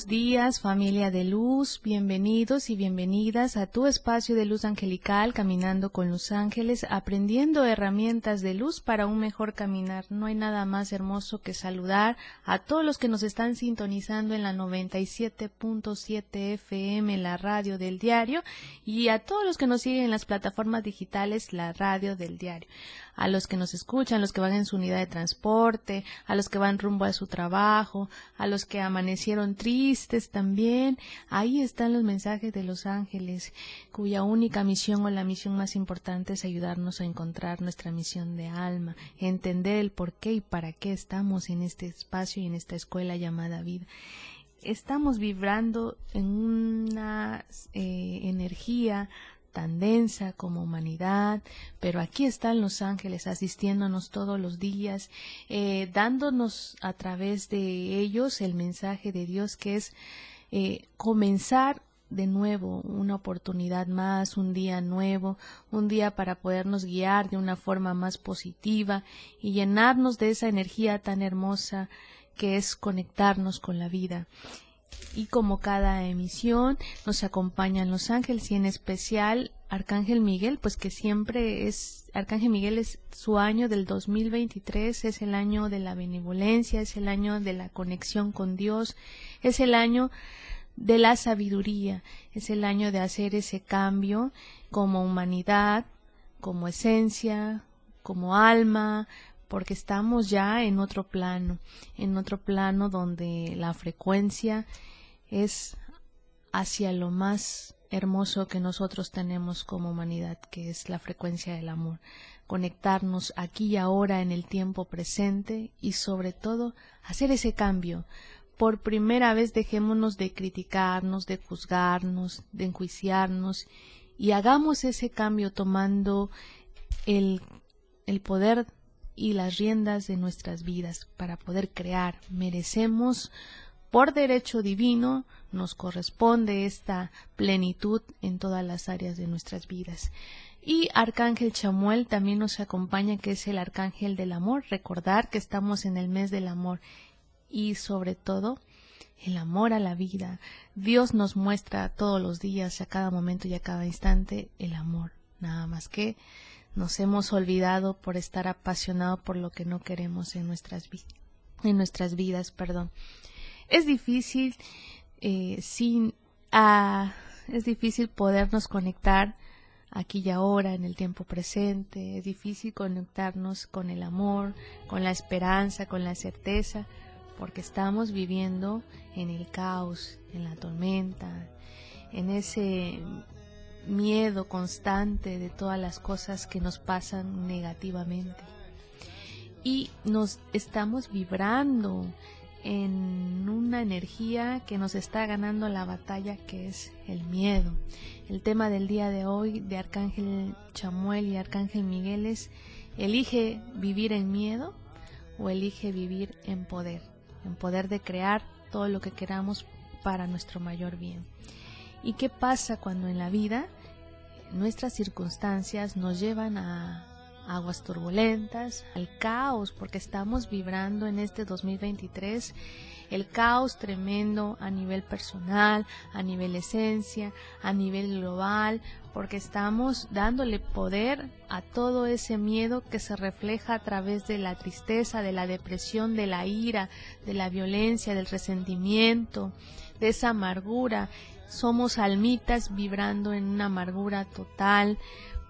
Buenos días familia de luz, bienvenidos y bienvenidas a tu espacio de luz angelical, caminando con los ángeles, aprendiendo herramientas de luz para un mejor caminar. No hay nada más hermoso que saludar a todos los que nos están sintonizando en la 97.7 FM, la radio del diario, y a todos los que nos siguen en las plataformas digitales, la radio del diario a los que nos escuchan, los que van en su unidad de transporte, a los que van rumbo a su trabajo, a los que amanecieron tristes también. Ahí están los mensajes de los ángeles, cuya única misión o la misión más importante es ayudarnos a encontrar nuestra misión de alma, entender el por qué y para qué estamos en este espacio y en esta escuela llamada vida estamos vibrando en una eh, energía tan densa como humanidad, pero aquí están los ángeles asistiéndonos todos los días, eh, dándonos a través de ellos el mensaje de Dios que es eh, comenzar de nuevo una oportunidad más, un día nuevo, un día para podernos guiar de una forma más positiva y llenarnos de esa energía tan hermosa que es conectarnos con la vida y como cada emisión nos acompañan los ángeles y en especial Arcángel Miguel, pues que siempre es, Arcángel Miguel es su año del 2023, es el año de la benevolencia, es el año de la conexión con Dios, es el año de la sabiduría, es el año de hacer ese cambio como humanidad, como esencia, como alma, porque estamos ya en otro plano, en otro plano donde la frecuencia es hacia lo más hermoso que nosotros tenemos como humanidad, que es la frecuencia del amor. Conectarnos aquí y ahora en el tiempo presente y sobre todo hacer ese cambio. Por primera vez dejémonos de criticarnos, de juzgarnos, de enjuiciarnos y hagamos ese cambio tomando el, el poder y las riendas de nuestras vidas para poder crear. Merecemos por derecho divino, nos corresponde esta plenitud en todas las áreas de nuestras vidas. Y Arcángel Chamuel también nos acompaña, que es el Arcángel del Amor. Recordar que estamos en el mes del amor y sobre todo el amor a la vida. Dios nos muestra todos los días, a cada momento y a cada instante, el amor. Nada más que nos hemos olvidado por estar apasionado por lo que no queremos en nuestras, en nuestras vidas. Perdón. Es difícil, eh, sin, es difícil podernos conectar aquí y ahora, en el tiempo presente. Es difícil conectarnos con el amor, con la esperanza, con la certeza, porque estamos viviendo en el caos, en la tormenta, en ese miedo constante de todas las cosas que nos pasan negativamente. Y nos estamos vibrando en una energía que nos está ganando la batalla que es el miedo. El tema del día de hoy de Arcángel Chamuel y Arcángel Miguel es elige vivir en miedo o elige vivir en poder, en poder de crear todo lo que queramos para nuestro mayor bien. ¿Y qué pasa cuando en la vida nuestras circunstancias nos llevan a aguas turbulentas, al caos, porque estamos vibrando en este 2023 el caos tremendo a nivel personal, a nivel esencia, a nivel global, porque estamos dándole poder a todo ese miedo que se refleja a través de la tristeza, de la depresión, de la ira, de la violencia, del resentimiento, de esa amargura somos almitas vibrando en una amargura total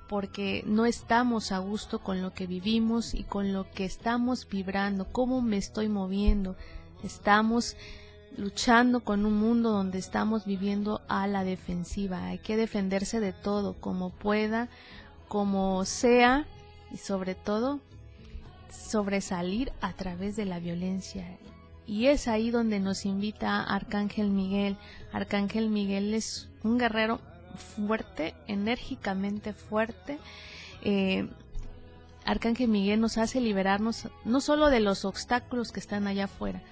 porque no estamos a gusto con lo que vivimos y con lo que estamos vibrando, cómo me estoy moviendo. Estamos luchando con un mundo donde estamos viviendo a la defensiva. Hay que defenderse de todo, como pueda, como sea, y sobre todo sobresalir a través de la violencia. Y es ahí donde nos invita Arcángel Miguel. Arcángel Miguel es un guerrero fuerte, enérgicamente fuerte. Eh, Arcángel Miguel nos hace liberarnos no solo de los obstáculos que están allá afuera,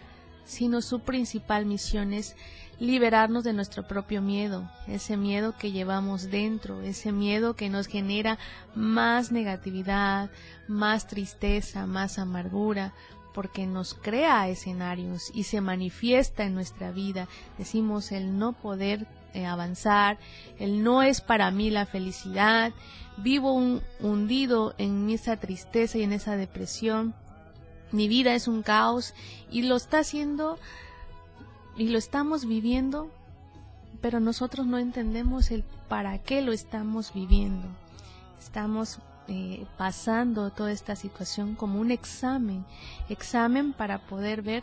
sino su principal misión es liberarnos de nuestro propio miedo, ese miedo que llevamos dentro, ese miedo que nos genera más negatividad, más tristeza, más amargura, porque nos crea escenarios y se manifiesta en nuestra vida. Decimos el no poder eh, avanzar, el no es para mí la felicidad, vivo un, hundido en esa tristeza y en esa depresión, mi vida es un caos y lo está haciendo y lo estamos viviendo, pero nosotros no entendemos el para qué lo estamos viviendo. Estamos eh, pasando toda esta situación como un examen, examen para poder ver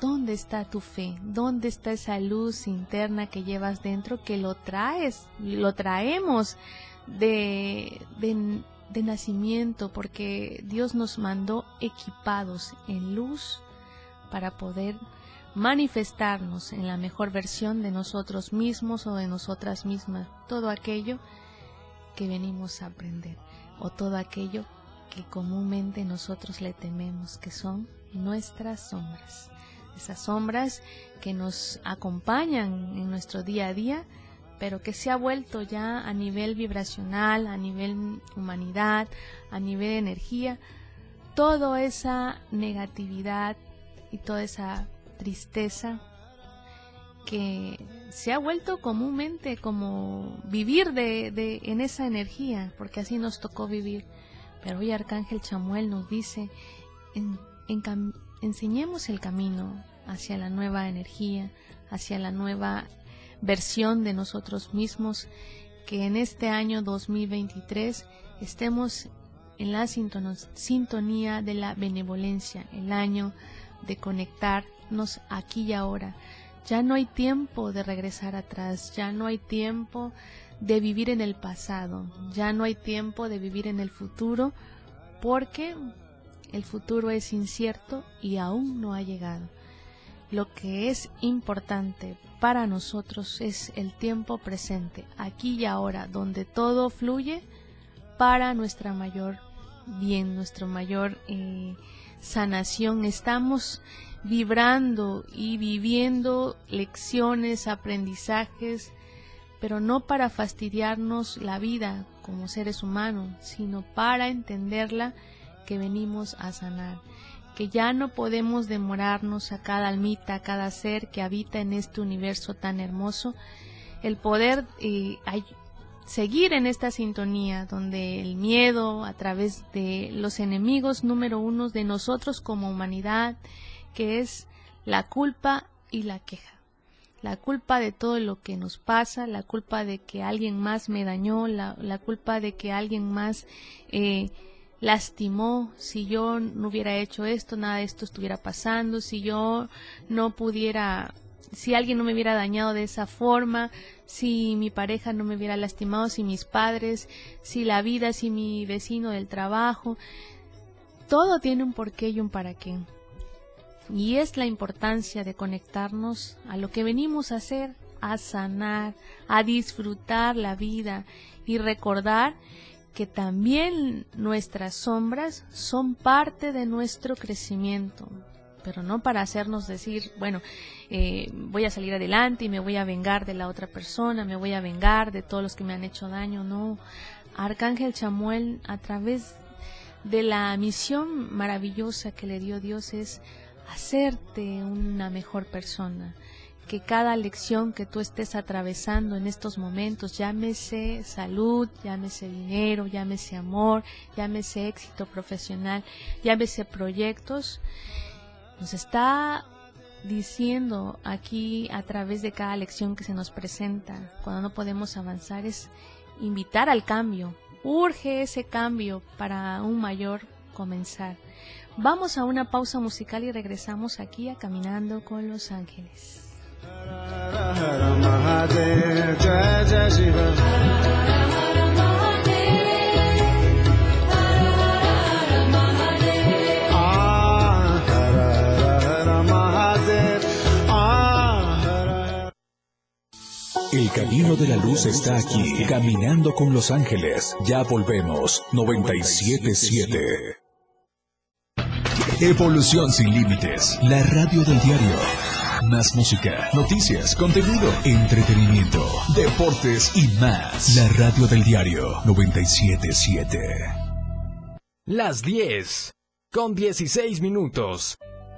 dónde está tu fe, dónde está esa luz interna que llevas dentro, que lo traes, lo traemos de, de, de nacimiento, porque Dios nos mandó equipados en luz para poder manifestarnos en la mejor versión de nosotros mismos o de nosotras mismas, todo aquello que venimos a aprender o todo aquello que comúnmente nosotros le tememos, que son nuestras sombras. Esas sombras que nos acompañan en nuestro día a día, pero que se ha vuelto ya a nivel vibracional, a nivel humanidad, a nivel energía, toda esa negatividad y toda esa tristeza que se ha vuelto comúnmente como vivir de, de, en esa energía, porque así nos tocó vivir. Pero hoy Arcángel Chamuel nos dice, en, en, enseñemos el camino hacia la nueva energía, hacia la nueva versión de nosotros mismos, que en este año 2023 estemos en la sintonía de la benevolencia, el año de conectarnos aquí y ahora. Ya no hay tiempo de regresar atrás, ya no hay tiempo de vivir en el pasado, ya no hay tiempo de vivir en el futuro, porque el futuro es incierto y aún no ha llegado. Lo que es importante para nosotros es el tiempo presente, aquí y ahora, donde todo fluye para nuestra mayor bien, nuestro mayor eh, sanación. Estamos vibrando y viviendo lecciones, aprendizajes, pero no para fastidiarnos la vida como seres humanos, sino para entenderla que venimos a sanar, que ya no podemos demorarnos a cada almita, a cada ser que habita en este universo tan hermoso, el poder eh, seguir en esta sintonía donde el miedo a través de los enemigos número uno de nosotros como humanidad, que es la culpa y la queja. La culpa de todo lo que nos pasa, la culpa de que alguien más me dañó, la, culpa de que alguien más eh, lastimó, si yo no hubiera hecho esto, nada de esto estuviera pasando, si yo no pudiera si alguien no me hubiera dañado de esa forma, si mi pareja no me hubiera lastimado, si mis padres, si la vida, si mi vecino del trabajo, todo tiene un porqué y un para qué. Y es la importancia de conectarnos a lo que venimos a hacer, a sanar, a disfrutar la vida y recordar que también nuestras sombras son parte de nuestro crecimiento, pero no para hacernos decir, bueno, eh, voy a salir adelante y me voy a vengar de la otra persona, me voy a vengar de todos los que me han hecho daño, no. Arcángel Chamuel, a través de la misión maravillosa que le dio Dios, es hacerte una mejor persona. Que cada lección que tú estés atravesando en estos momentos, llámese salud, llámese dinero, llámese amor, llámese éxito profesional, llámese proyectos, nos está diciendo aquí a través de cada lección que se nos presenta, cuando no podemos avanzar, es invitar al cambio. Urge ese cambio para un mayor comenzar. Vamos a una pausa musical y regresamos aquí a Caminando con los Ángeles. El camino de la luz está aquí, caminando con los ángeles. Ya volvemos, 977. Evolución sin límites, la radio del diario. Más música, noticias, contenido, entretenimiento, deportes y más. La radio del diario 977. Las 10 con 16 minutos.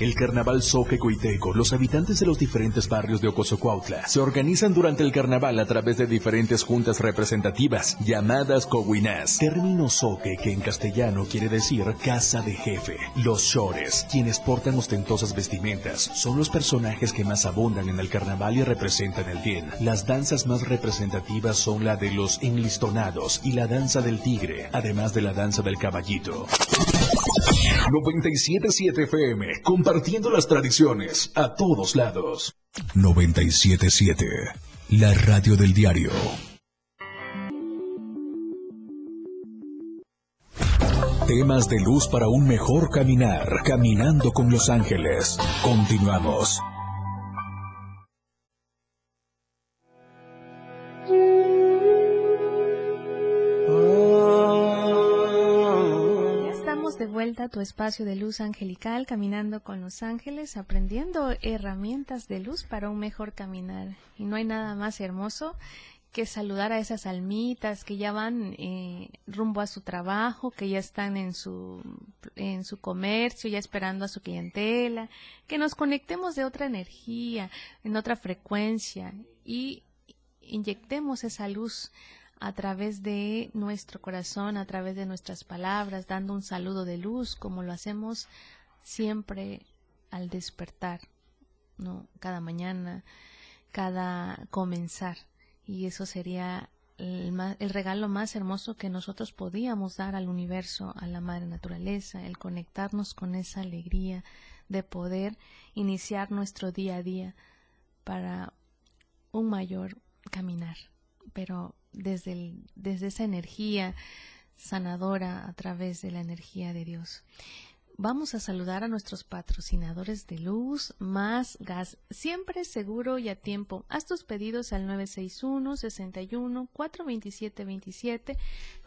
El carnaval Soque Coiteco, los habitantes de los diferentes barrios de Ocosocuautla se organizan durante el carnaval a través de diferentes juntas representativas llamadas coguinás. Término Soque que en castellano quiere decir casa de jefe. Los shores, quienes portan ostentosas vestimentas, son los personajes que más abundan en el carnaval y representan el bien. Las danzas más representativas son la de los enlistonados y la danza del tigre, además de la danza del caballito. 977 FM, compartiendo las tradiciones a todos lados. 977, la radio del diario. Temas de luz para un mejor caminar, caminando con los ángeles. Continuamos. Vuelta a tu espacio de luz angelical, caminando con los ángeles, aprendiendo herramientas de luz para un mejor caminar. Y no hay nada más hermoso que saludar a esas almitas que ya van eh, rumbo a su trabajo, que ya están en su, en su comercio, ya esperando a su clientela, que nos conectemos de otra energía, en otra frecuencia y inyectemos esa luz a través de nuestro corazón, a través de nuestras palabras, dando un saludo de luz, como lo hacemos siempre al despertar, ¿no? Cada mañana, cada comenzar. Y eso sería el, el, regalo más hermoso que nosotros podíamos dar al universo, a la madre naturaleza, el conectarnos con esa alegría de poder iniciar nuestro día a día para un mayor caminar. Pero desde, desde esa energía sanadora a través de la energía de Dios. Vamos a saludar a nuestros patrocinadores de luz, más gas, siempre seguro y a tiempo. Haz tus pedidos al 961 61 427 27.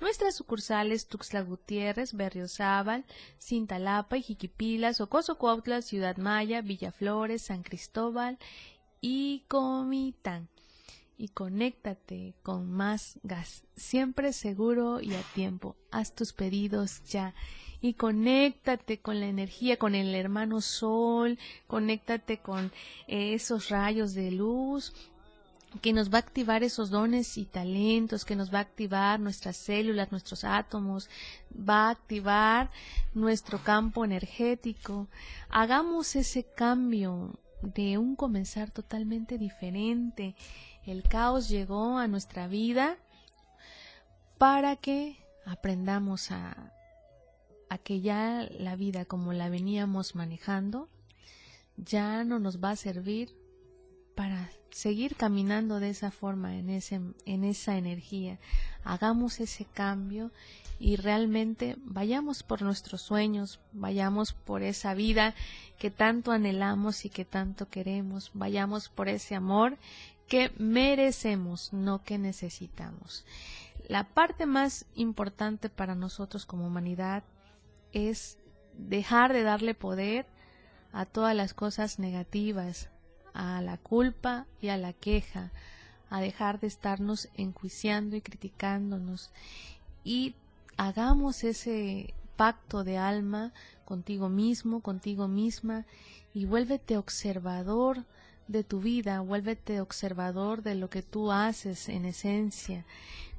Nuestras sucursales Tuxtla Gutiérrez, Berriozábal, Cintalapa y Jiquipilas, Ocoso Cuautla, Ciudad Maya, Villaflores, San Cristóbal y Comitán y conéctate con más gas, siempre seguro y a tiempo. Haz tus pedidos ya y conéctate con la energía, con el hermano sol, conéctate con esos rayos de luz que nos va a activar esos dones y talentos, que nos va a activar nuestras células, nuestros átomos, va a activar nuestro campo energético. Hagamos ese cambio de un comenzar totalmente diferente el caos llegó a nuestra vida para que aprendamos a, a que ya la vida como la veníamos manejando ya no nos va a servir para seguir caminando de esa forma, en, ese, en esa energía. Hagamos ese cambio y realmente vayamos por nuestros sueños, vayamos por esa vida que tanto anhelamos y que tanto queremos, vayamos por ese amor que merecemos, no que necesitamos. La parte más importante para nosotros como humanidad es dejar de darle poder a todas las cosas negativas, a la culpa y a la queja, a dejar de estarnos enjuiciando y criticándonos y hagamos ese pacto de alma contigo mismo, contigo misma y vuélvete observador de tu vida, vuélvete observador de lo que tú haces en esencia,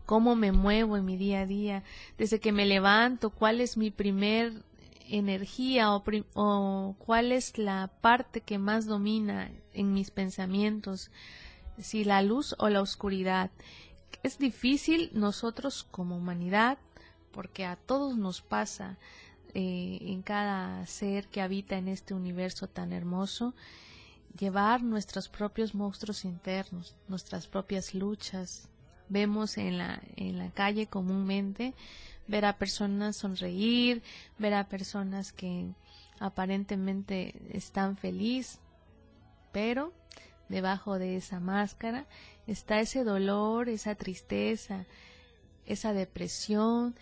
cómo me muevo en mi día a día, desde que me levanto, cuál es mi primer energía o, cuál es la parte que más domina en mis pensamientos, si la luz o la oscuridad. Es difícil nosotros como humanidad, porque a todos nos pasa, eh, en cada ser que habita en este universo tan hermoso, llevar nuestros propios monstruos internos, nuestras propias luchas. Vemos en la, en la calle comúnmente ver a personas sonreír, ver a personas que aparentemente están felices, pero debajo de esa máscara está ese dolor, esa tristeza, esa depresión.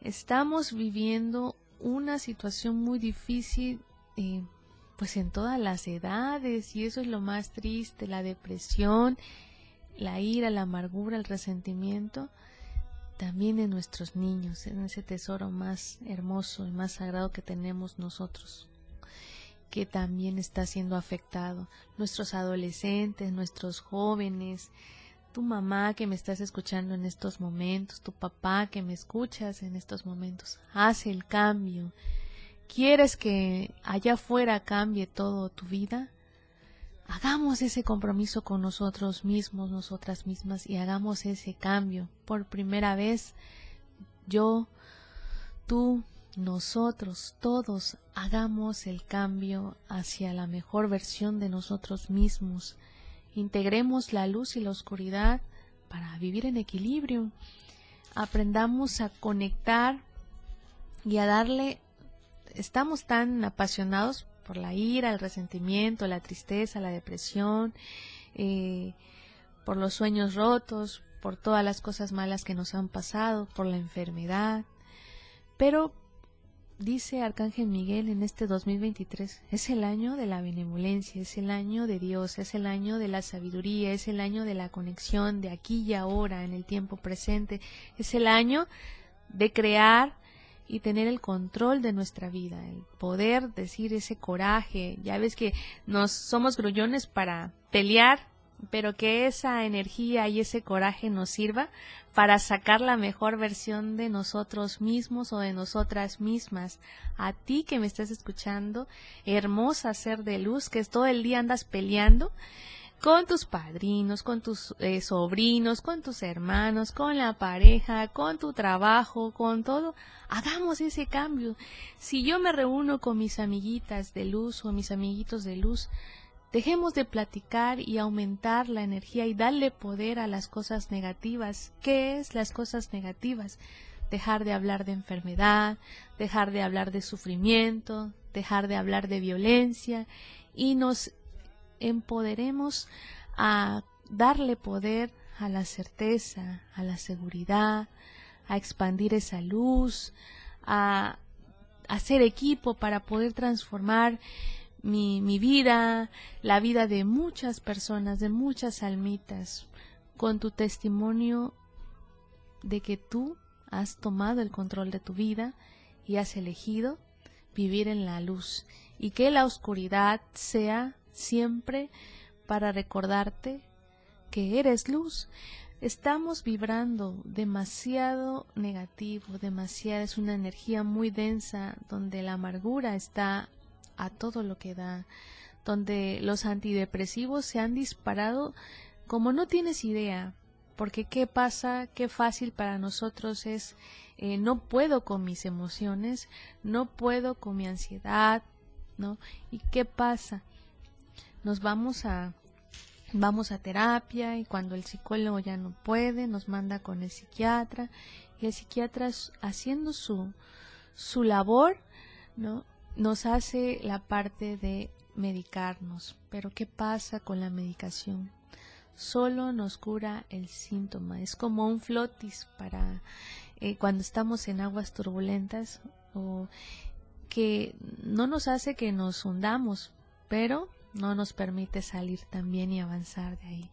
Estamos viviendo una situación muy difícil, eh, pues en todas las edades, y eso es lo más triste, la depresión, la ira, la amargura, el resentimiento, también en nuestros niños, en ese tesoro más hermoso y más sagrado que tenemos nosotros que también está siendo afectado. Nuestros adolescentes, nuestros jóvenes, tu mamá que me estás escuchando en estos momentos, tu papá que me escuchas en estos momentos. Haz el cambio. ¿Quieres que allá afuera cambie todo tu vida? Hagamos ese compromiso con nosotros mismos, nosotras mismas, y hagamos ese cambio. Por primera vez, yo, tú, nosotros todos hagamos el cambio hacia la mejor versión de nosotros mismos. Integremos la luz y la oscuridad para vivir en equilibrio. Aprendamos a conectar y a darle... Estamos tan apasionados por la ira, el resentimiento, la tristeza, la depresión, eh, por los sueños rotos, por todas las cosas malas que nos han pasado, por la enfermedad. Pero dice Arcángel Miguel en este 2023, es el año de la benevolencia, es el año de Dios, es el año de la sabiduría, es el año de la conexión de aquí y ahora, en el tiempo presente, es el año de crear y tener el control de nuestra vida, el poder decir ese coraje. Ya ves que nos somos grullones para pelear, pero que esa energía y ese coraje nos sirva para sacar la mejor versión de nosotros mismos o de nosotras mismas. A ti que me estás escuchando, hermosa ser de luz, que todo el día andas peleando con tus padrinos, con tus eh, sobrinos, con tus hermanos, con la pareja, con tu trabajo, con todo. Hagamos ese cambio. Si yo me reúno con mis amiguitas de luz o mis amiguitos de luz, Dejemos de platicar y aumentar la energía y darle poder a las cosas negativas. ¿Qué es las cosas negativas? Dejar de hablar de enfermedad, dejar de hablar de sufrimiento, dejar de hablar de violencia y nos empoderemos a darle poder a la certeza, a la seguridad, a expandir esa luz, a hacer equipo para poder transformar mi, mi vida, la vida de muchas personas, de muchas almitas, con tu testimonio de que tú has tomado el control de tu vida y has elegido vivir en la luz y que la oscuridad sea siempre para recordarte que eres luz. Estamos vibrando demasiado negativo, demasiada, es una energía muy densa donde la amargura está a todo lo que da, donde los antidepresivos se han disparado como no tienes idea, porque qué pasa, qué fácil para nosotros es eh, no puedo con mis emociones, no puedo con mi ansiedad, ¿no? ¿Y qué pasa? Nos vamos a vamos a terapia y cuando el psicólogo ya no puede, nos manda con el psiquiatra y el psiquiatra haciendo su su labor, ¿no? nos hace la parte de medicarnos. Pero ¿qué pasa con la medicación? Solo nos cura el síntoma. Es como un flotis para eh, cuando estamos en aguas turbulentas o que no nos hace que nos hundamos, pero no nos permite salir también y avanzar de ahí.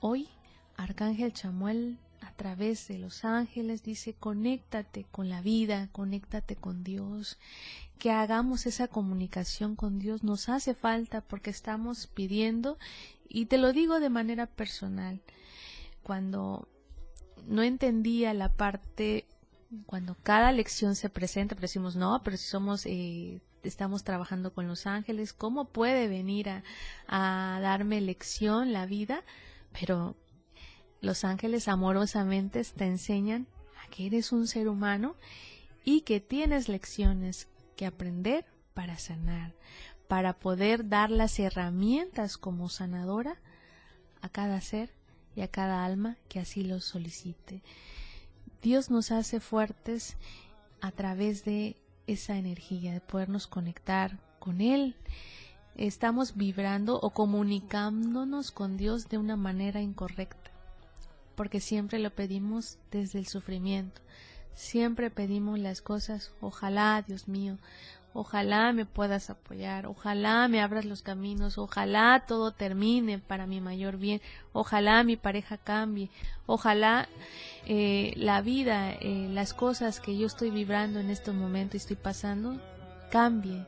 Hoy, Arcángel Chamuel a través de los ángeles dice, conéctate con la vida, conéctate con Dios, que hagamos esa comunicación con Dios nos hace falta porque estamos pidiendo, y te lo digo de manera personal, cuando no entendía la parte, cuando cada lección se presenta, pero decimos, no, pero si somos... Eh, estamos trabajando con los ángeles, ¿cómo puede venir a, darme lección la vida? Pero los ángeles amorosamente te enseñan a que eres un ser humano y que tienes lecciones que aprender para sanar, para poder dar las herramientas como sanadora a cada ser y a cada alma que así lo solicite. Dios nos hace fuertes a través de esa energía, de podernos conectar con Él. Estamos vibrando o comunicándonos con Dios de una manera incorrecta, porque siempre lo pedimos desde el sufrimiento. Siempre pedimos las cosas, ojalá, Dios mío, ojalá me puedas apoyar, ojalá me abras los caminos, ojalá todo termine para mi mayor bien, ojalá mi pareja cambie, ojalá eh, la vida, eh, las cosas que yo estoy vibrando en este momento y estoy pasando, cambie,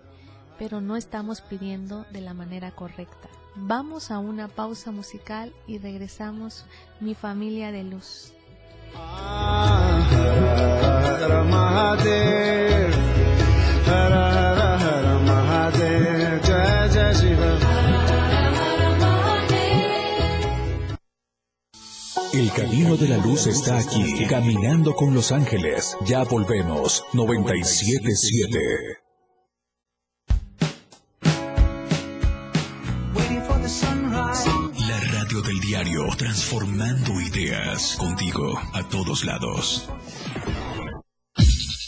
pero no estamos pidiendo de la manera correcta. Vamos a una pausa musical y regresamos mi familia de luz. El camino de la luz está aquí, caminando con los ángeles. Ya volvemos, 977. La radio del diario, transformando ideas, contigo a todos lados.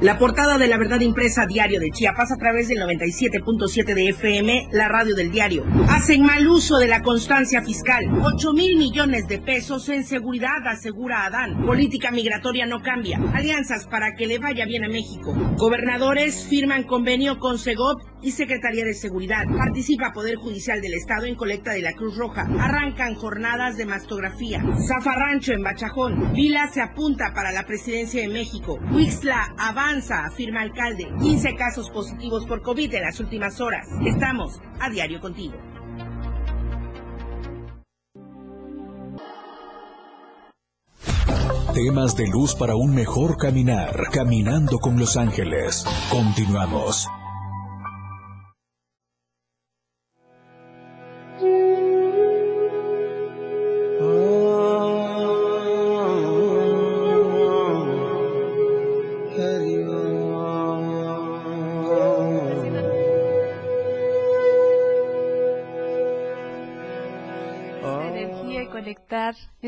La portada de la verdad impresa diario de Chiapas a través del 97.7 de FM, la radio del diario. Hacen mal uso de la constancia fiscal. 8 mil millones de pesos en seguridad, asegura Adán. Política migratoria no cambia. Alianzas para que le vaya bien a México. Gobernadores firman convenio con Segov y Secretaría de Seguridad. Participa Poder Judicial del Estado en colecta de la Cruz Roja. Arrancan jornadas de mastografía. Zafarrancho en Bachajón. Vila se apunta para la presidencia de México. Huixla avanza, afirma alcalde. 15 casos positivos por COVID en las últimas horas. Estamos a diario contigo. Temas de luz para un mejor caminar, caminando con los ángeles. Continuamos.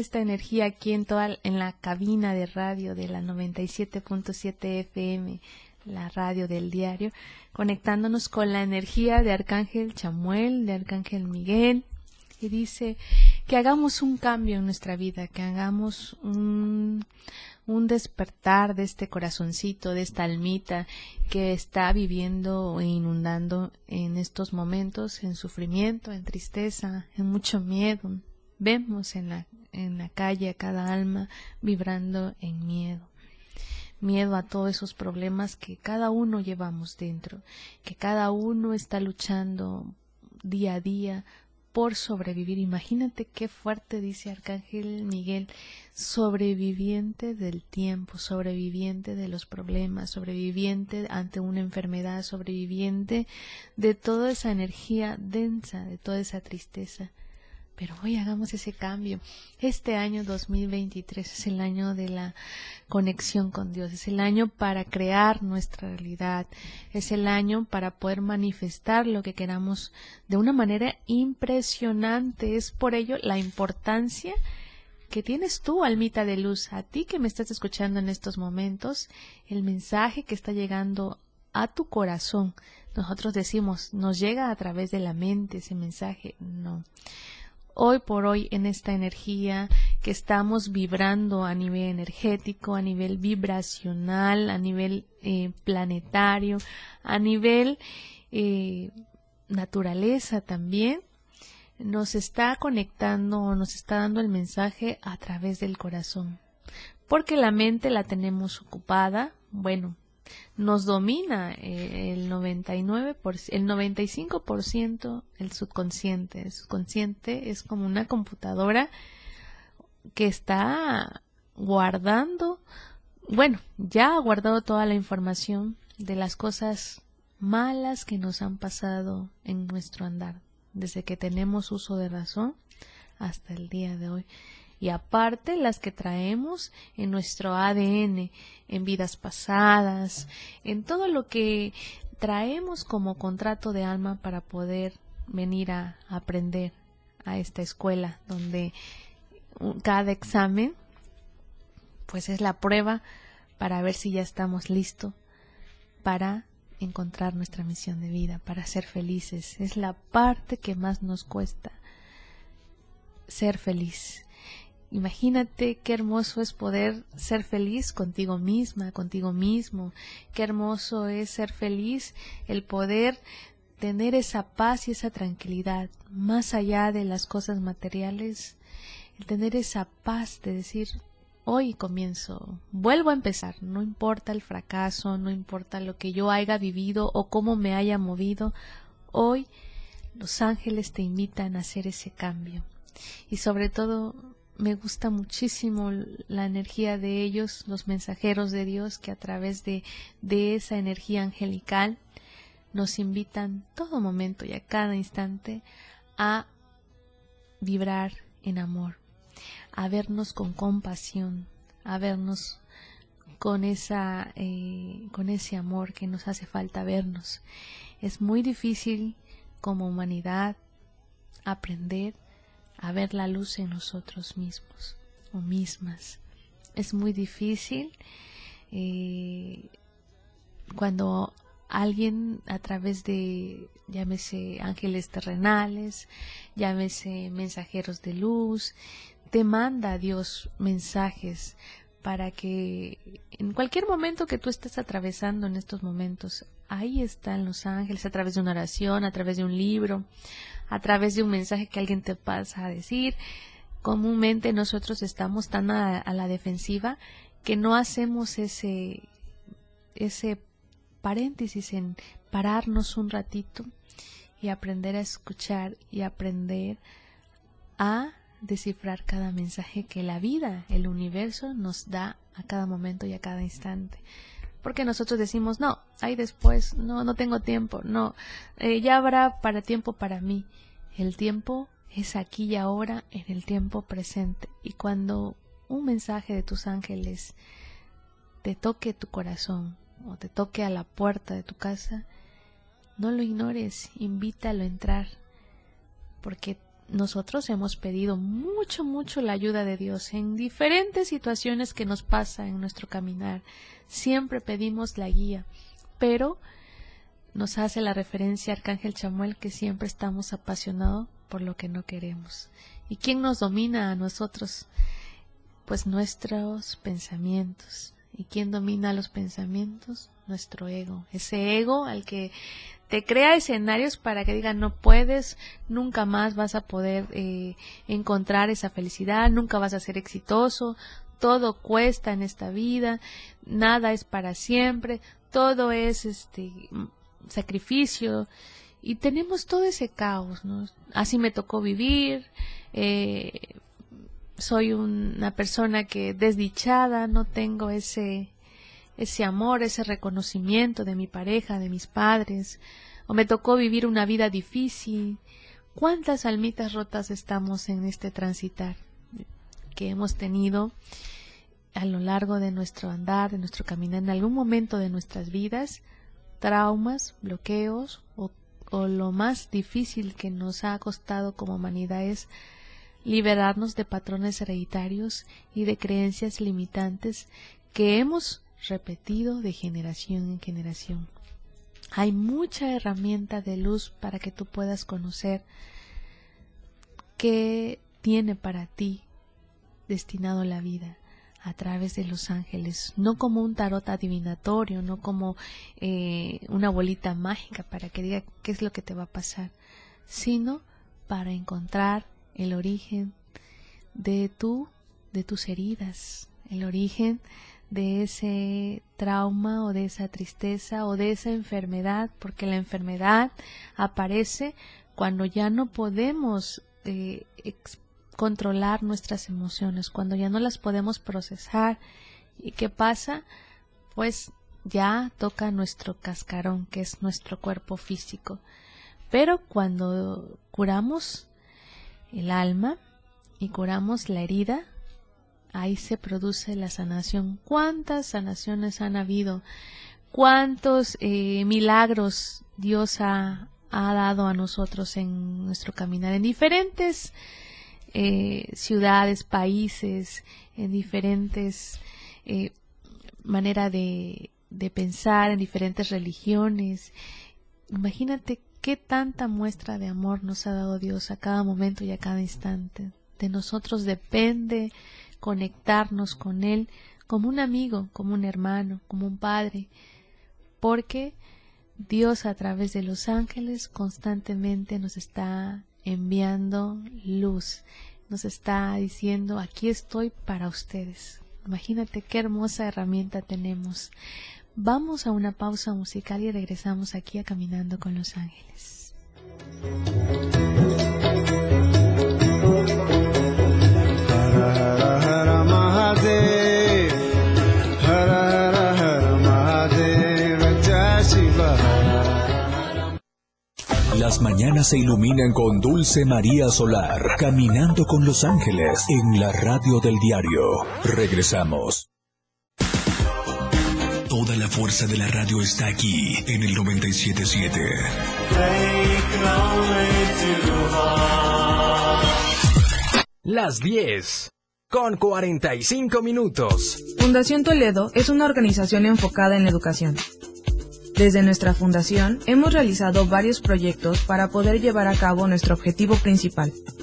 Esta energía aquí en toda en la cabina de radio de la 97.7 FM, la radio del diario, conectándonos con la energía de Arcángel Chamuel, de Arcángel Miguel, y dice que hagamos un cambio en nuestra vida, que hagamos un, un despertar de este corazoncito, de esta almita que está viviendo e inundando en estos momentos en sufrimiento, en tristeza, en mucho miedo. Vemos en la, en la calle a cada alma vibrando en miedo miedo a todos esos problemas que cada uno llevamos dentro, que cada uno está luchando día a día por sobrevivir. Imagínate qué fuerte dice Arcángel Miguel, sobreviviente del tiempo, sobreviviente de los problemas, sobreviviente ante una enfermedad, sobreviviente de toda esa energía densa, de toda esa tristeza. Pero hoy hagamos ese cambio. Este año 2023 es el año de la conexión con Dios, es el año para crear nuestra realidad, es el año para poder manifestar lo que queramos de una manera impresionante. Es por ello la importancia que tienes tú, almita de luz, a ti que me estás escuchando en estos momentos, el mensaje que está llegando a tu corazón. Nosotros decimos, nos llega a través de la mente ese mensaje. No hoy por hoy en esta energía que estamos vibrando a nivel energético, a nivel vibracional, a nivel eh, planetario, a nivel eh, naturaleza también, nos está conectando, nos está dando el mensaje a través del corazón. Porque la mente la tenemos ocupada, bueno, nos domina eh, el 99 el 95% el subconsciente. El subconsciente es como una computadora que está guardando, bueno, ya ha guardado toda la información de las cosas malas que nos han pasado en nuestro andar, desde que tenemos uso de razón hasta el día de hoy y aparte las que traemos en nuestro ADN, en vidas pasadas, en todo lo que traemos como contrato de alma para poder venir a aprender a esta escuela donde cada examen pues es la prueba para ver si ya estamos listos para encontrar nuestra misión de vida, para ser felices. Es la parte que más nos cuesta ser feliz. Imagínate qué hermoso es poder ser feliz contigo misma, contigo mismo. Qué hermoso es ser feliz el poder tener esa paz y esa tranquilidad más allá de las cosas materiales. El tener esa paz de decir, hoy comienzo, vuelvo a empezar, no importa el fracaso, no importa lo que yo haya vivido o cómo me haya movido, hoy los ángeles te invitan a hacer ese cambio. Y sobre todo me gusta muchísimo la energía de ellos, los mensajeros de Dios que a través de, de esa energía angelical nos invitan todo momento y a cada instante a vibrar en amor, a vernos con compasión, a vernos con esa eh, con ese amor que nos hace falta vernos. Es muy difícil como humanidad aprender a ver la luz en nosotros mismos o mismas. Es muy difícil eh, cuando alguien a través de, llámese ángeles terrenales, llámese mensajeros de luz, te manda a Dios mensajes para que en cualquier momento que tú estés atravesando en estos momentos, ahí están los ángeles a través de una oración, a través de un libro, a través de un mensaje que alguien te pasa a decir. Comúnmente nosotros estamos tan a, la defensiva que no hacemos ese, ese paréntesis en pararnos un ratito y aprender a escuchar y aprender a descifrar cada mensaje que la vida, el universo nos da a cada momento y a cada instante porque nosotros decimos, no, ahí después, no, no tengo tiempo, no, eh, ya habrá para tiempo para mí. El tiempo es aquí y ahora, en el tiempo presente. Y cuando un mensaje de tus ángeles te toque tu corazón o te toque a la puerta de tu casa, no lo ignores, invítalo a entrar, porque nosotros hemos pedido mucho, mucho la ayuda de Dios en diferentes situaciones que nos pasa en nuestro caminar. Siempre pedimos la guía, pero nos hace la referencia Arcángel Chamuel que siempre estamos apasionados por lo que no queremos. ¿Y quién nos domina a nosotros? Pues nuestros pensamientos. ¿Y quién domina los pensamientos? Nuestro ego. Ese ego al que te crea escenarios para que digan no puedes, nunca más vas a poder eh, encontrar esa felicidad, nunca vas a ser exitoso, todo cuesta en esta vida, nada es para siempre, todo es este sacrificio y tenemos todo ese caos, ¿no? Así me tocó vivir, eh, soy una persona que desdichada, no tengo ese ese amor, ese reconocimiento de mi pareja, de mis padres, o me tocó vivir una vida difícil. ¿Cuántas almitas rotas estamos en este transitar que hemos tenido a lo largo de nuestro andar, de nuestro caminar, en algún momento de nuestras vidas, traumas, bloqueos o, o lo más difícil que nos ha costado como humanidad es liberarnos de patrones hereditarios y de creencias limitantes que hemos repetido de generación en generación. Hay mucha herramienta de luz para que tú puedas conocer qué tiene para ti destinado la vida a través de los ángeles, no como un tarot adivinatorio, no como eh, una bolita mágica para que diga qué es lo que te va a pasar, sino para encontrar el origen de tu, de tus heridas, el origen de ese trauma o de esa tristeza o de esa enfermedad, porque la enfermedad aparece cuando ya no podemos eh, controlar nuestras emociones, cuando ya no las podemos procesar. ¿Y qué pasa? Pues ya toca nuestro cascarón, que es nuestro cuerpo físico. Pero cuando curamos el alma y curamos la herida, ahí se produce la sanación. ¿Cuántas sanaciones han habido? ¿Cuántos eh, milagros Dios ha, ha dado a nosotros en nuestro caminar en diferentes eh, ciudades, países, en diferentes eh, maneras de, de pensar, en diferentes religiones. Imagínate qué tanta muestra de amor nos ha dado Dios a cada momento y a cada instante. De nosotros depende conectarnos con Él como un amigo, como un hermano, como un padre, porque Dios a través de los ángeles constantemente nos está enviando luz. Nos está diciendo, aquí estoy para ustedes. Imagínate qué hermosa herramienta tenemos. Vamos a una pausa musical y regresamos aquí a Caminando con los Ángeles. Las mañanas se iluminan con Dulce María Solar, caminando con los ángeles en la radio del diario. Regresamos. Toda la fuerza de la radio está aquí en el 977. Las 10 con 45 minutos. Fundación Toledo es una organización enfocada en la educación desde nuestra fundación hemos realizado varios proyectos para poder llevar a cabo nuestro objetivo principal,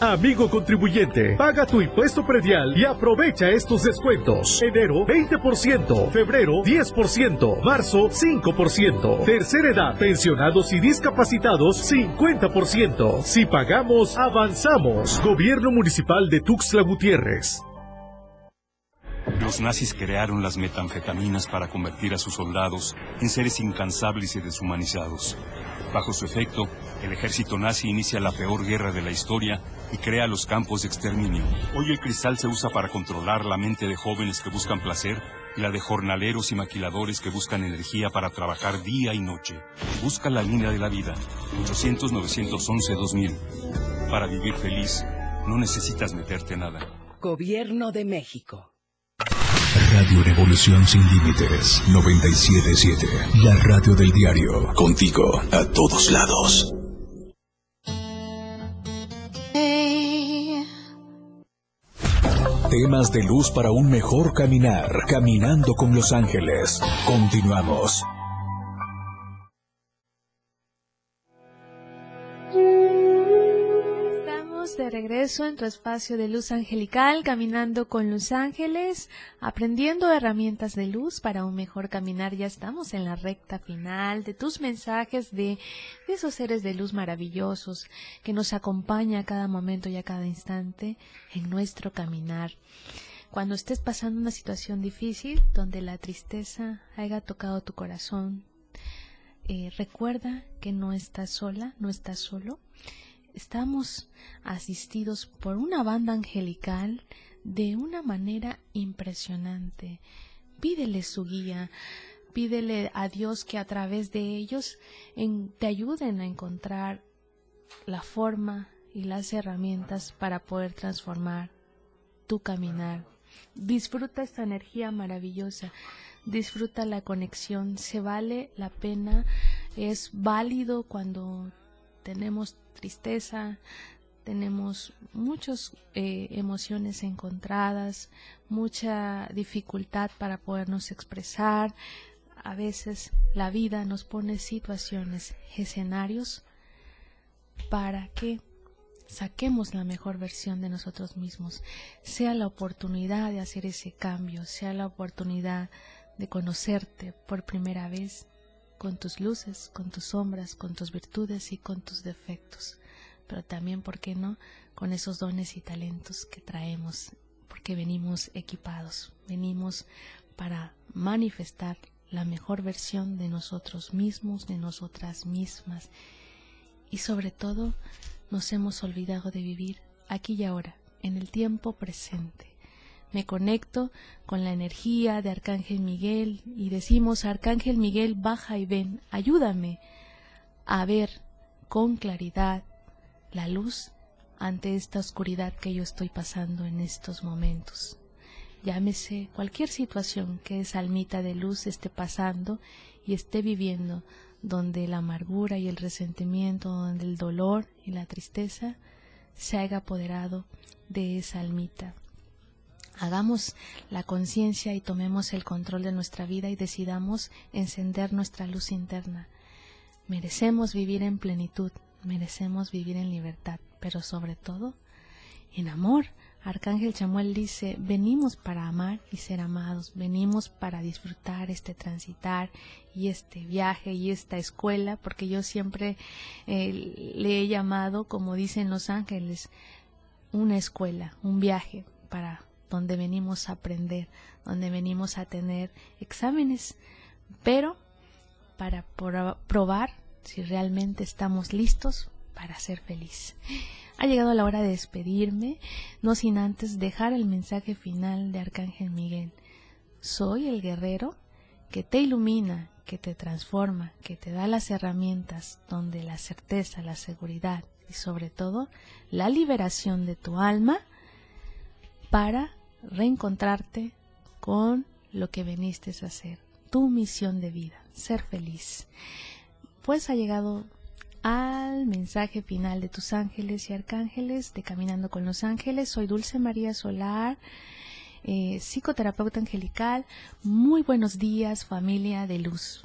Amigo contribuyente, paga tu impuesto predial y aprovecha estos descuentos. Enero 20%, febrero 10%, marzo 5%, tercera edad, pensionados y discapacitados 50%. Si pagamos, avanzamos. Gobierno Municipal de Tuxtla Gutiérrez. Los nazis crearon las metanfetaminas para convertir a sus soldados en seres incansables y deshumanizados. Bajo su efecto, el ejército nazi inicia la peor guerra de la historia y crea los campos de exterminio. Hoy el cristal se usa para controlar la mente de jóvenes que buscan placer y la de jornaleros y maquiladores que buscan energía para trabajar día y noche. Busca la línea de la vida. 800-911-2000. Para vivir feliz, no necesitas meterte nada. Gobierno de México. Radio Revolución Sin Límites 977. La radio del diario. Contigo a todos lados. Temas de luz para un mejor caminar. Caminando con los ángeles. Continuamos. Regreso en tu espacio de luz angelical, caminando con los ángeles, aprendiendo herramientas de luz para un mejor caminar. Ya estamos en la recta final de tus mensajes de, esos seres de luz maravillosos que nos acompaña a cada momento y a cada instante en nuestro caminar. Cuando estés pasando una situación difícil donde la tristeza haya tocado tu corazón, eh, recuerda que no estás sola, no estás solo estamos asistidos por una banda angelical de una manera impresionante. Pídele su guía, pídele a Dios que a través de ellos te ayuden a encontrar la forma y las herramientas para poder transformar tu caminar. Disfruta esta energía maravillosa, disfruta la conexión, se vale la pena, es válido cuando tenemos tristeza, tenemos muchas eh, emociones encontradas, mucha dificultad para podernos expresar. A veces la vida nos pone situaciones, escenarios para que saquemos la mejor versión de nosotros mismos, sea la oportunidad de hacer ese cambio, sea la oportunidad de conocerte por primera vez con tus luces, con tus sombras, con tus virtudes y con tus defectos pero también, ¿por qué no?, con esos dones y talentos que traemos, porque venimos equipados, venimos para manifestar la mejor versión de nosotros mismos, de nosotras mismas, y sobre todo nos hemos olvidado de vivir aquí y ahora, en el tiempo presente. Me conecto con la energía de Arcángel Miguel y decimos, Arcángel Miguel, baja y ven, ayúdame a ver con claridad la luz ante esta oscuridad que yo estoy pasando en estos momentos. Llámese cualquier situación que esa almita de luz esté pasando y esté viviendo, donde la amargura y el resentimiento, donde el dolor y la tristeza se haya apoderado de esa almita. Hagamos la conciencia y tomemos el control de nuestra vida y decidamos encender nuestra luz interna. Merecemos vivir en plenitud, merecemos vivir en libertad, pero sobre todo en amor. Arcángel Chamuel dice, venimos para amar y ser amados, venimos para disfrutar este transitar y este viaje y esta escuela, porque yo siempre eh, le he llamado, como dicen los ángeles, una escuela, un viaje para donde venimos a aprender, donde venimos a tener exámenes, pero para probar si realmente estamos listos para ser feliz. Ha llegado la hora de despedirme, no sin antes dejar el mensaje final de Arcángel Miguel. Soy el guerrero que te ilumina, que te transforma, que te da las herramientas donde la certeza, la seguridad y sobre todo la liberación de tu alma para reencontrarte con lo que viniste a hacer, tu misión de vida, ser feliz pues ha llegado al mensaje final de tus ángeles y arcángeles de Caminando con los Ángeles. Soy Dulce María Solar, eh, psicoterapeuta angelical. Muy buenos días familia de luz.